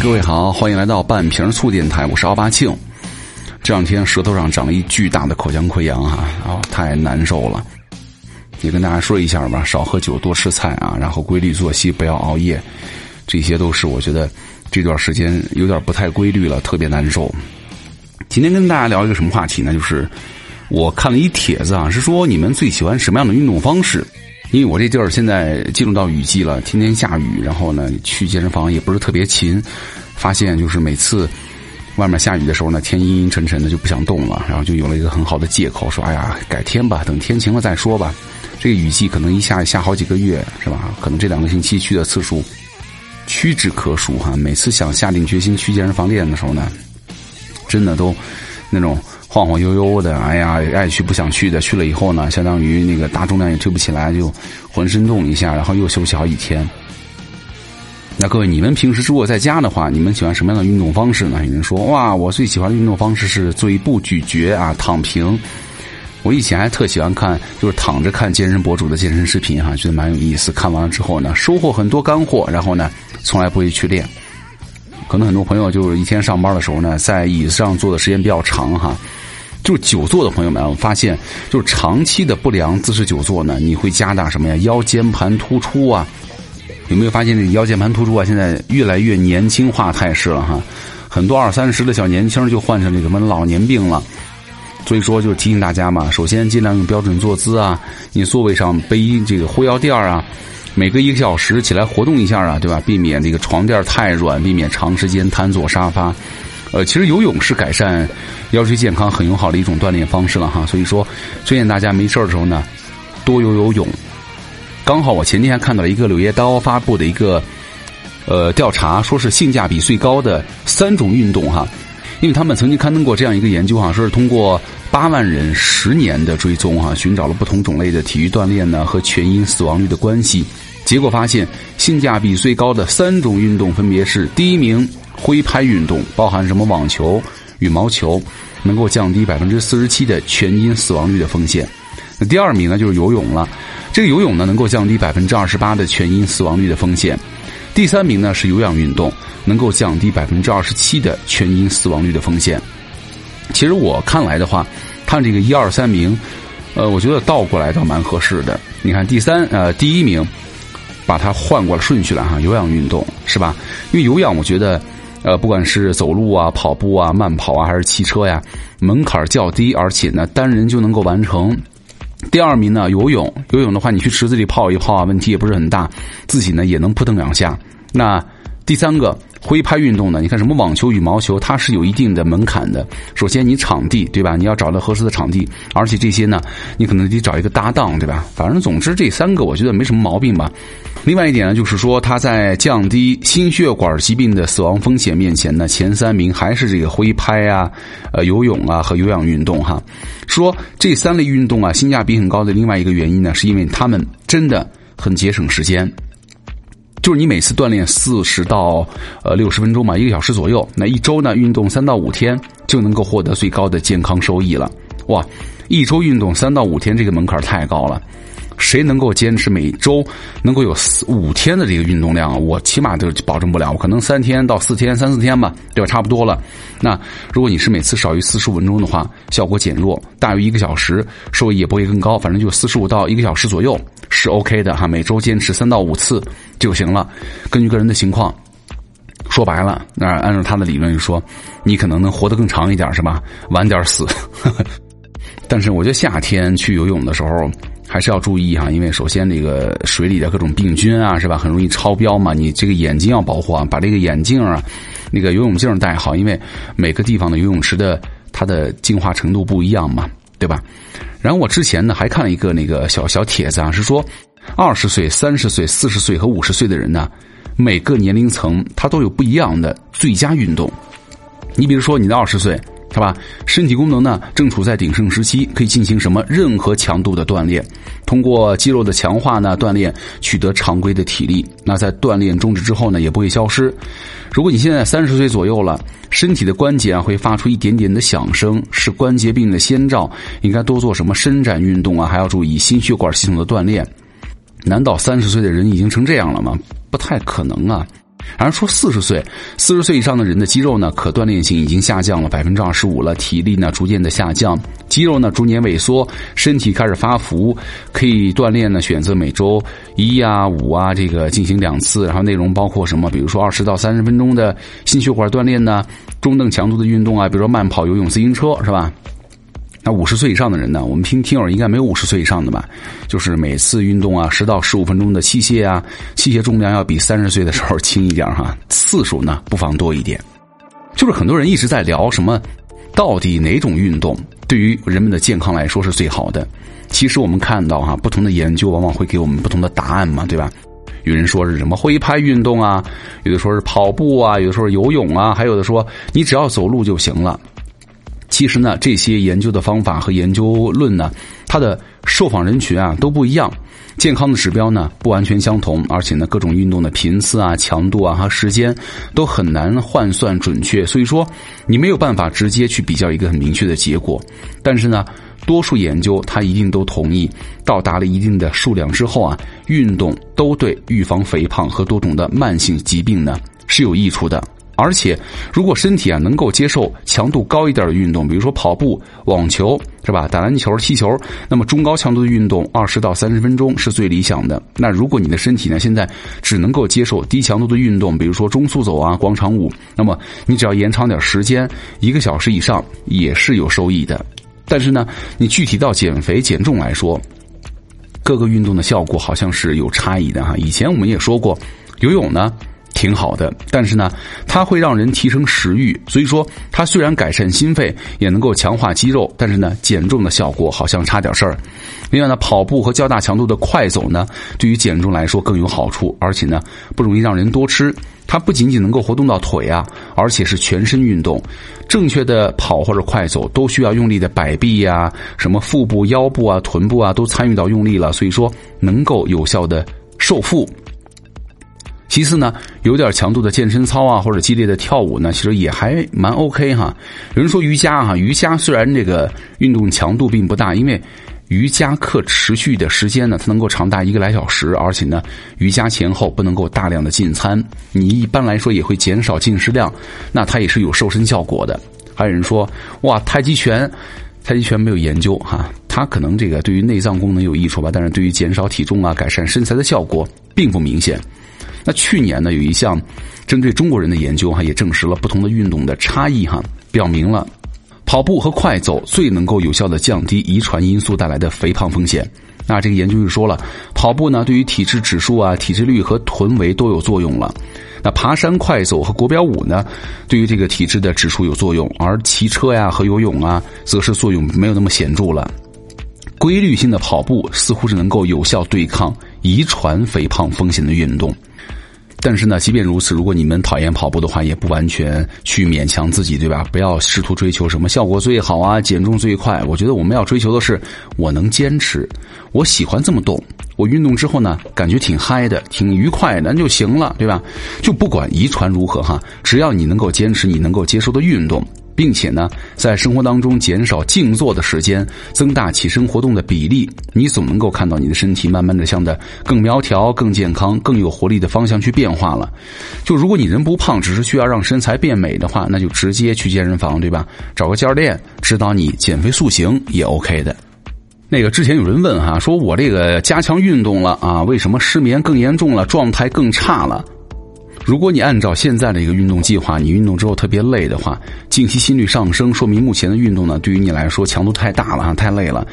各位好，欢迎来到半瓶醋电台，我是奥巴庆。这两天舌头上长了一巨大的口腔溃疡啊，啊，太难受了。也跟大家说一下吧，少喝酒，多吃菜啊，然后规律作息，不要熬夜，这些都是我觉得这段时间有点不太规律了，特别难受。今天跟大家聊一个什么话题呢？就是我看了一帖子啊，是说你们最喜欢什么样的运动方式？因为我这地儿现在进入到雨季了，天天下雨，然后呢去健身房也不是特别勤，发现就是每次外面下雨的时候呢，天阴阴沉沉的就不想动了，然后就有了一个很好的借口，说哎呀改天吧，等天晴了再说吧。这个雨季可能一下下好几个月，是吧？可能这两个星期去的次数屈指可数哈。每次想下定决心去健身房练的时候呢，真的都那种。晃晃悠悠的，哎呀，爱去不想去的，去了以后呢，相当于那个大重量也推不起来，就浑身动一下，然后又休息好几天。那各位，你们平时如果在家的话，你们喜欢什么样的运动方式呢？有人说，哇，我最喜欢的运动方式是做一步咀嚼啊，躺平。我以前还特喜欢看，就是躺着看健身博主的健身视频哈，觉得蛮有意思。看完了之后呢，收获很多干货，然后呢，从来不会去练。可能很多朋友就是一天上班的时候呢，在椅子上坐的时间比较长哈，就是久坐的朋友们，我发现就是长期的不良姿势久坐呢，你会加大什么呀？腰间盘突出啊，有没有发现这腰间盘突出啊？现在越来越年轻化态势了哈，很多二三十的小年轻就患上这个什么老年病了，所以说就提醒大家嘛，首先尽量用标准坐姿啊，你座位上背这个护腰垫啊。每隔一个小时起来活动一下啊，对吧？避免这个床垫太软，避免长时间瘫坐沙发。呃，其实游泳是改善腰椎健康很友好的一种锻炼方式了哈。所以说，推荐大家没事的时候呢，多游游泳。刚好我前天还看到了一个《柳叶刀》发布的一个呃调查，说是性价比最高的三种运动哈。因为他们曾经刊登过这样一个研究哈，说是通过八万人十年的追踪哈，寻找了不同种类的体育锻炼呢和全因死亡率的关系。结果发现，性价比最高的三种运动分别是：第一名，挥拍运动，包含什么网球、羽毛球，能够降低百分之四十七的全因死亡率的风险；那第二名呢，就是游泳了，这个游泳呢能够降低百分之二十八的全因死亡率的风险；第三名呢是有氧运动，能够降低百分之二十七的全因死亡率的风险。其实我看来的话，看这个一二三名，呃，我觉得倒过来倒蛮合适的。你看第三，呃，第一名。把它换过了顺序了哈，有氧运动是吧？因为有氧，我觉得，呃，不管是走路啊、跑步啊、慢跑啊，还是骑车呀，门槛较低，而且呢，单人就能够完成。第二名呢，游泳，游泳的话，你去池子里泡一泡啊，问题也不是很大，自己呢也能扑腾两下。那第三个。挥拍运动呢？你看什么网球、羽毛球，它是有一定的门槛的。首先，你场地对吧？你要找到合适的场地，而且这些呢，你可能得找一个搭档对吧？反正总之这三个我觉得没什么毛病吧。另外一点呢，就是说它在降低心血管疾病的死亡风险面前呢，前三名还是这个挥拍啊、呃游泳啊和有氧运动哈。说这三类运动啊性价比很高的另外一个原因呢，是因为他们真的很节省时间。就是你每次锻炼四十到呃六十分钟嘛，一个小时左右，那一周呢运动三到五天就能够获得最高的健康收益了。哇，一周运动三到五天这个门槛太高了。谁能够坚持每周能够有四五天的这个运动量？我起码都保证不了，我可能三天到四天，三四天吧，对吧？差不多了。那如果你是每次少于四十五分钟的话，效果减弱；大于一个小时，收益也不会更高。反正就四十五到一个小时左右是 OK 的哈。每周坚持三到五次就行了。根据个人的情况，说白了，那按照他的理论说，你可能能活得更长一点，是吧？晚点死。但是我觉得夏天去游泳的时候。还是要注意哈，因为首先那个水里的各种病菌啊，是吧，很容易超标嘛。你这个眼睛要保护啊，把这个眼镜啊，那个游泳镜戴好，因为每个地方的游泳池的它的净化程度不一样嘛，对吧？然后我之前呢还看了一个那个小小帖子啊，是说二十岁、三十岁、四十岁和五十岁的人呢，每个年龄层他都有不一样的最佳运动。你比如说你的二十岁。是吧？身体功能呢正处在鼎盛时期，可以进行什么任何强度的锻炼，通过肌肉的强化呢锻炼取得常规的体力。那在锻炼终止之后呢也不会消失。如果你现在三十岁左右了，身体的关节啊会发出一点点的响声，是关节病的先兆，应该多做什么伸展运动啊？还要注意心血管系统的锻炼。难道三十岁的人已经成这样了吗？不太可能啊。然后说四十岁，四十岁以上的人的肌肉呢，可锻炼性已经下降了百分之二十五了，体力呢逐渐的下降，肌肉呢逐年萎缩，身体开始发福，可以锻炼呢，选择每周一啊五啊这个进行两次，然后内容包括什么？比如说二十到三十分钟的心血管锻炼呢，中等强度的运动啊，比如说慢跑、游泳、自行车，是吧？那五十岁以上的人呢？我们听听友应该没有五十岁以上的吧？就是每次运动啊，十到十五分钟的器械啊，器械重量要比三十岁的时候轻一点哈，次数呢不妨多一点。就是很多人一直在聊什么，到底哪种运动对于人们的健康来说是最好的？其实我们看到哈，不同的研究往往会给我们不同的答案嘛，对吧？有人说是什么挥拍运动啊，有的说是跑步啊，有的说是游泳啊，还有的说你只要走路就行了。其实呢，这些研究的方法和研究论呢，它的受访人群啊都不一样，健康的指标呢不完全相同，而且呢各种运动的频次啊、强度啊和时间都很难换算准确，所以说你没有办法直接去比较一个很明确的结果。但是呢，多数研究它一定都同意，到达了一定的数量之后啊，运动都对预防肥胖和多种的慢性疾病呢是有益处的。而且，如果身体啊能够接受强度高一点的运动，比如说跑步、网球，是吧？打篮球、踢球，那么中高强度的运动二十到三十分钟是最理想的。那如果你的身体呢现在只能够接受低强度的运动，比如说中速走啊、广场舞，那么你只要延长点时间，一个小时以上也是有收益的。但是呢，你具体到减肥减重来说，各个运动的效果好像是有差异的哈。以前我们也说过，游泳呢。挺好的，但是呢，它会让人提升食欲，所以说它虽然改善心肺，也能够强化肌肉，但是呢，减重的效果好像差点事儿。另外呢，跑步和较大强度的快走呢，对于减重来说更有好处，而且呢，不容易让人多吃。它不仅仅能够活动到腿啊，而且是全身运动。正确的跑或者快走都需要用力的摆臂呀，什么腹部、腰部啊、臀部啊都参与到用力了，所以说能够有效的瘦腹。其次呢，有点强度的健身操啊，或者激烈的跳舞呢，其实也还蛮 OK 哈。有人说瑜伽哈，瑜伽虽然这个运动强度并不大，因为瑜伽课持续的时间呢，它能够长达一个来小时，而且呢，瑜伽前后不能够大量的进餐，你一般来说也会减少进食量，那它也是有瘦身效果的。还有人说，哇，太极拳，太极拳没有研究哈，它可能这个对于内脏功能有益处吧，但是对于减少体重啊、改善身材的效果并不明显。那去年呢，有一项针对中国人的研究哈，也证实了不同的运动的差异哈，表明了跑步和快走最能够有效的降低遗传因素带来的肥胖风险。那这个研究就说了，跑步呢对于体质指数啊、体脂率和臀围都有作用了。那爬山、快走和国标舞呢，对于这个体质的指数有作用，而骑车呀和游泳啊，则是作用没有那么显著了。规律性的跑步似乎是能够有效对抗遗传肥胖风险的运动。但是呢，即便如此，如果你们讨厌跑步的话，也不完全去勉强自己，对吧？不要试图追求什么效果最好啊，减重最快。我觉得我们要追求的是，我能坚持，我喜欢这么动，我运动之后呢，感觉挺嗨的，挺愉快的那就行了，对吧？就不管遗传如何哈，只要你能够坚持你能够接受的运动。并且呢，在生活当中减少静坐的时间，增大起身活动的比例，你总能够看到你的身体慢慢的向着更苗条、更健康、更有活力的方向去变化了。就如果你人不胖，只是需要让身材变美的话，那就直接去健身房，对吧？找个教练指导你减肥塑形也 OK 的。那个之前有人问哈，说我这个加强运动了啊，为什么失眠更严重了，状态更差了？如果你按照现在的一个运动计划，你运动之后特别累的话，静息心率上升，说明目前的运动呢对于你来说强度太大了啊，太累了。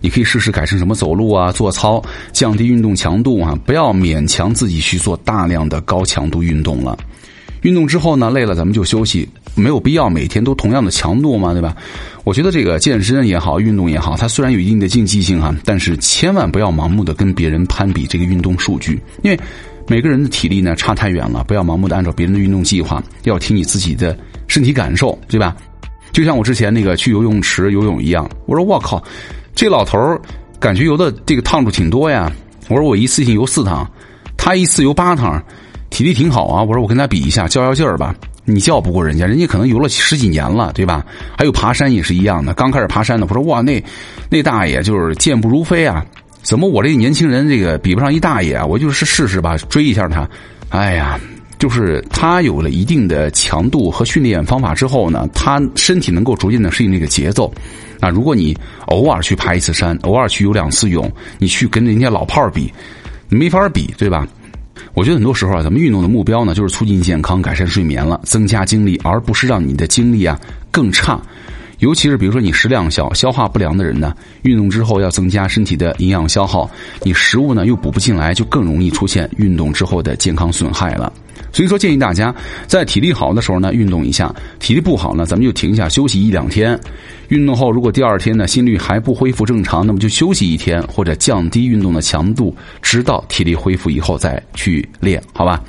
你可以试试改成什么走路啊、做操，降低运动强度啊，不要勉强自己去做大量的高强度运动了。运动之后呢，累了咱们就休息，没有必要每天都同样的强度嘛，对吧？我觉得这个健身也好，运动也好，它虽然有一定的竞技性哈，但是千万不要盲目的跟别人攀比这个运动数据，因为。每个人的体力呢差太远了，不要盲目的按照别人的运动计划，要听你自己的身体感受，对吧？就像我之前那个去游泳池游泳一样，我说我靠，这老头感觉游的这个趟数挺多呀。我说我一次性游四趟，他一次游八趟，体力挺好啊。我说我跟他比一下，较较劲儿吧。你较不过人家，人家可能游了十几年了，对吧？还有爬山也是一样的，刚开始爬山的，我说哇，那那大爷就是健步如飞啊。怎么我这个年轻人这个比不上一大爷啊？我就是试试吧，追一下他。哎呀，就是他有了一定的强度和训练方法之后呢，他身体能够逐渐的适应这个节奏。那如果你偶尔去爬一次山，偶尔去游两次泳，你去跟人家老炮儿比，没法比，对吧？我觉得很多时候啊，咱们运动的目标呢，就是促进健康、改善睡眠了，增加精力，而不是让你的精力啊更差。尤其是比如说你食量小、消化不良的人呢，运动之后要增加身体的营养消耗，你食物呢又补不进来，就更容易出现运动之后的健康损害了。所以说，建议大家在体力好的时候呢运动一下，体力不好呢，咱们就停下休息一两天。运动后如果第二天呢心率还不恢复正常，那么就休息一天或者降低运动的强度，直到体力恢复以后再去练，好吧？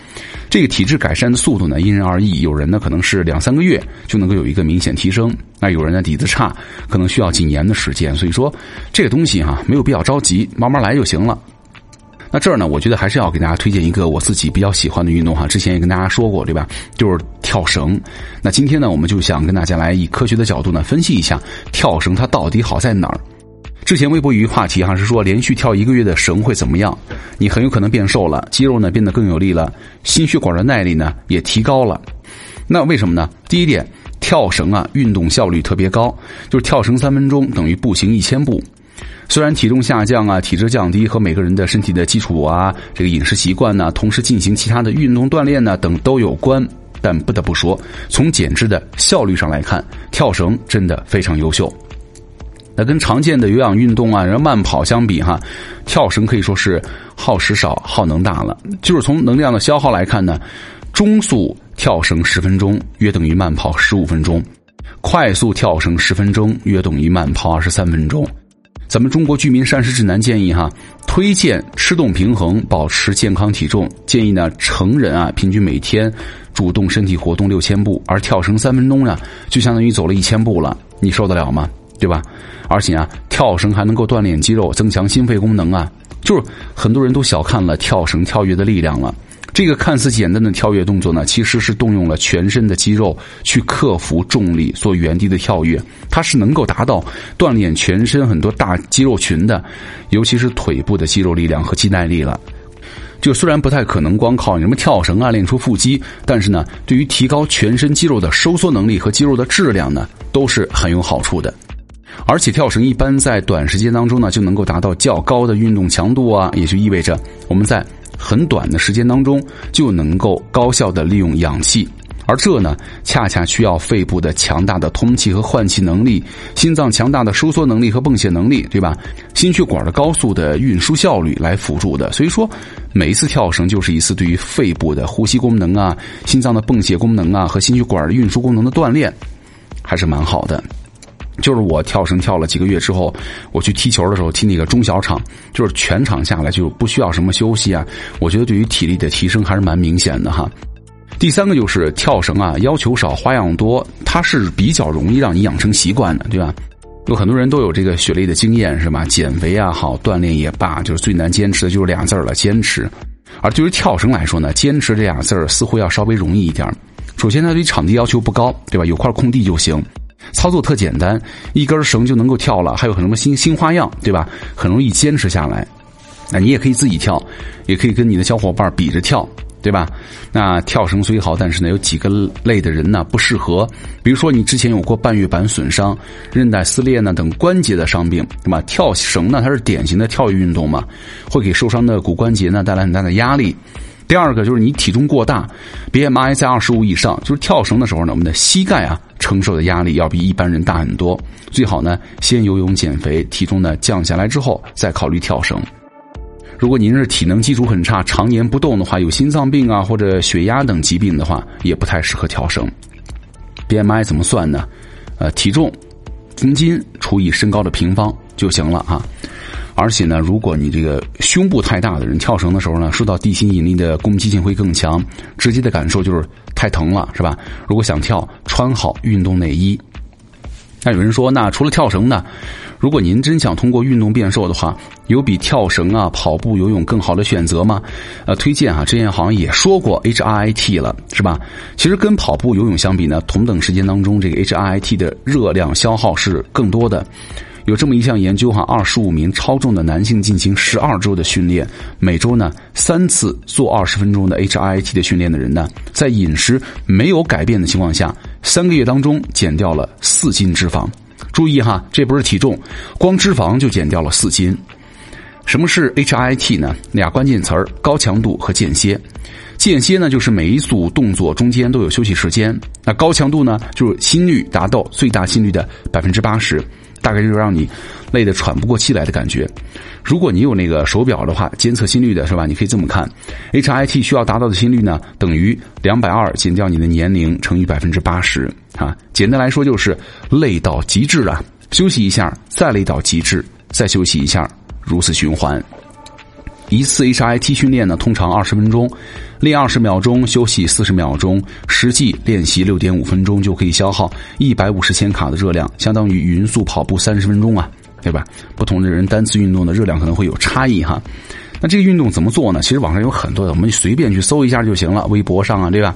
这个体质改善的速度呢因人而异，有人呢可能是两三个月就能够有一个明显提升，那有人呢底子差，可能需要几年的时间。所以说这个东西哈没有必要着急，慢慢来就行了。那这儿呢，我觉得还是要给大家推荐一个我自己比较喜欢的运动哈。之前也跟大家说过，对吧？就是跳绳。那今天呢，我们就想跟大家来以科学的角度呢分析一下跳绳它到底好在哪儿。之前微博有一话题哈是说，连续跳一个月的绳会怎么样？你很有可能变瘦了，肌肉呢变得更有力了，心血管的耐力呢也提高了。那为什么呢？第一点，跳绳啊运动效率特别高，就是跳绳三分钟等于步行一千步。虽然体重下降啊，体质降低和每个人的身体的基础啊，这个饮食习惯呢，同时进行其他的运动锻炼呢等都有关，但不得不说，从减脂的效率上来看，跳绳真的非常优秀。那跟常见的有氧运动啊，然后慢跑相比哈，跳绳可以说是耗时少、耗能大了。就是从能量的消耗来看呢，中速跳绳十分钟约等于慢跑十五分钟，快速跳绳十分钟约等于慢跑二十三分钟。咱们中国居民膳食指南建议哈，推荐吃动平衡，保持健康体重。建议呢，成人啊，平均每天主动身体活动六千步，而跳绳三分钟呢，就相当于走了一千步了。你受得了吗？对吧？而且啊，跳绳还能够锻炼肌肉，增强心肺功能啊。就是很多人都小看了跳绳跳跃的力量了。这个看似简单的跳跃动作呢，其实是动用了全身的肌肉去克服重力，做原地的跳跃。它是能够达到锻炼全身很多大肌肉群的，尤其是腿部的肌肉力量和肌耐力了。就虽然不太可能光靠什么跳绳啊练出腹肌，但是呢，对于提高全身肌肉的收缩能力和肌肉的质量呢，都是很有好处的。而且跳绳一般在短时间当中呢，就能够达到较高的运动强度啊，也就意味着我们在。很短的时间当中就能够高效的利用氧气，而这呢，恰恰需要肺部的强大的通气和换气能力，心脏强大的收缩能力和泵血能力，对吧？心血管的高速的运输效率来辅助的。所以说，每一次跳绳就是一次对于肺部的呼吸功能啊、心脏的泵血功能啊和心血管的运输功能的锻炼，还是蛮好的。就是我跳绳跳了几个月之后，我去踢球的时候踢那个中小场，就是全场下来就不需要什么休息啊。我觉得对于体力的提升还是蛮明显的哈。第三个就是跳绳啊，要求少，花样多，它是比较容易让你养成习惯的，对吧？有很多人都有这个血泪的经验是吧？减肥啊好，锻炼也罢，就是最难坚持的就是俩字儿了，坚持。而对于跳绳来说呢，坚持这俩字儿似乎要稍微容易一点。首先，它对场地要求不高，对吧？有块空地就行。操作特简单，一根绳就能够跳了，还有很多新新花样，对吧？很容易坚持下来。那你也可以自己跳，也可以跟你的小伙伴比着跳，对吧？那跳绳虽好，但是呢，有几个类的人呢不适合。比如说你之前有过半月板损伤、韧带撕裂呢等关节的伤病，对吧？跳绳呢，它是典型的跳跃运动嘛，会给受伤的骨关节呢带来很大的压力。第二个就是你体重过大，BMI 在二十五以上，就是跳绳的时候呢，我们的膝盖啊承受的压力要比一般人大很多。最好呢，先游泳减肥，体重呢降下来之后再考虑跳绳。如果您是体能基础很差，常年不动的话，有心脏病啊或者血压等疾病的话，也不太适合跳绳。BMI 怎么算呢？呃，体重公斤除以身高的平方就行了啊。而且呢，如果你这个胸部太大的人跳绳的时候呢，受到地心引力的攻击性会更强，直接的感受就是太疼了，是吧？如果想跳，穿好运动内衣。那有人说，那除了跳绳呢？如果您真想通过运动变瘦的话，有比跳绳啊、跑步、游泳更好的选择吗？呃，推荐啊，之前好像也说过 HIIT 了，是吧？其实跟跑步、游泳相比呢，同等时间当中，这个 HIIT 的热量消耗是更多的。有这么一项研究哈，二十五名超重的男性进行十二周的训练，每周呢三次做二十分钟的 HIIT 的训练的人呢，在饮食没有改变的情况下，三个月当中减掉了四斤脂肪。注意哈，这不是体重，光脂肪就减掉了四斤。什么是 HIT 呢？俩关键词儿：高强度和间歇。间歇呢，就是每一组动作中间都有休息时间。那高强度呢，就是心率达到最大心率的百分之八十，大概就是让你累得喘不过气来的感觉。如果你有那个手表的话，监测心率的是吧？你可以这么看：HIT 需要达到的心率呢，等于两百二减掉你的年龄乘以百分之八十啊。简单来说就是累到极致了，休息一下，再累到极致，再休息一下，如此循环。一次 HIT 训练呢，通常二十分钟，练二十秒钟，休息四十秒钟，实际练习六点五分钟就可以消耗一百五十千卡的热量，相当于匀速跑步三十分钟啊，对吧？不同的人单次运动的热量可能会有差异哈。那这个运动怎么做呢？其实网上有很多的，我们随便去搜一下就行了，微博上啊，对吧？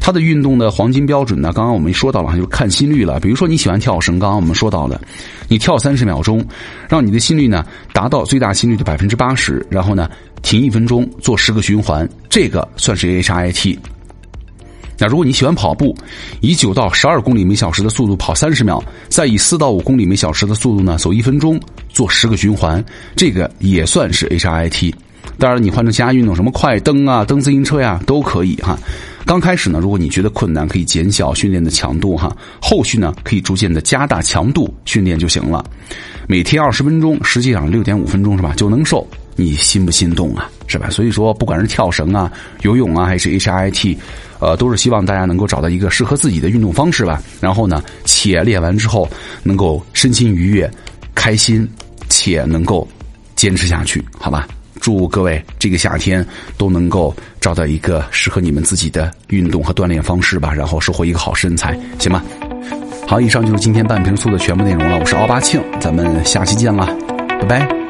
它的运动的黄金标准呢，刚刚我们说到了，就是看心率了。比如说你喜欢跳绳，刚刚我们说到了，你跳三十秒钟，让你的心率呢达到最大心率的百分之八十，然后呢停一分钟，做十个循环，这个算是 HIT。那如果你喜欢跑步，以九到十二公里每小时的速度跑三十秒，再以四到五公里每小时的速度呢走一分钟。做十个循环，这个也算是 HIT。当然，你换成其他运动，什么快蹬啊、蹬自行车呀，都可以哈。刚开始呢，如果你觉得困难，可以减小训练的强度哈。后续呢，可以逐渐的加大强度训练就行了。每天二十分钟，实际上六点五分钟是吧，就能瘦。你心不心动啊？是吧？所以说，不管是跳绳啊、游泳啊，还是 HIT，呃，都是希望大家能够找到一个适合自己的运动方式吧。然后呢，且练完之后能够身心愉悦、开心。且能够坚持下去，好吧？祝各位这个夏天都能够找到一个适合你们自己的运动和锻炼方式吧，然后收获一个好身材，行吗？好，以上就是今天半瓶醋的全部内容了。我是奥巴庆，咱们下期见了，拜拜。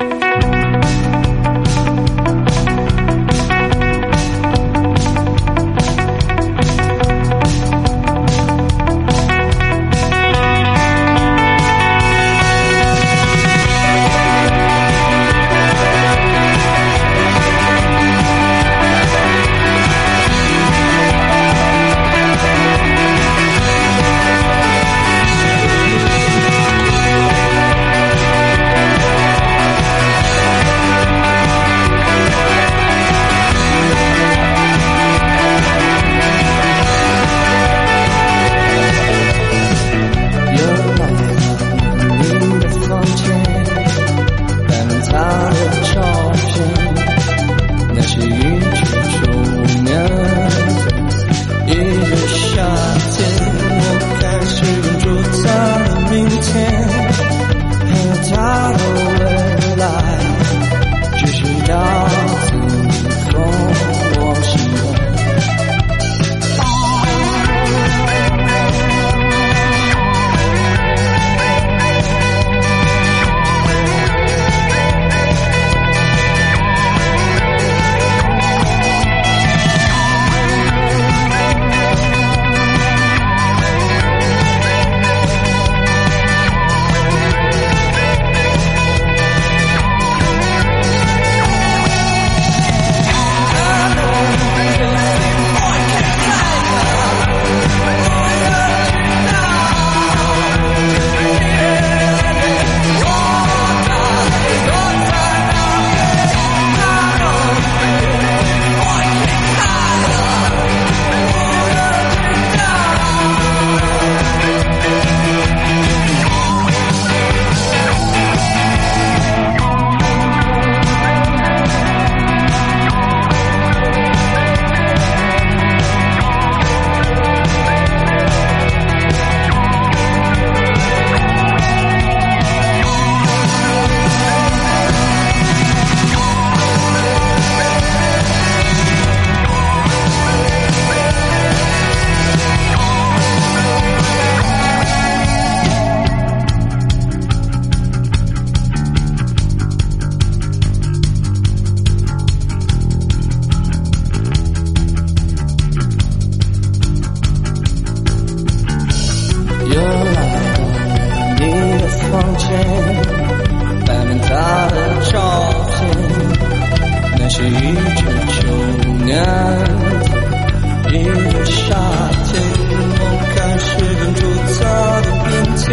前，摆满他的照片，那是一九九五年一个夏天，梦开始跟住他的明天。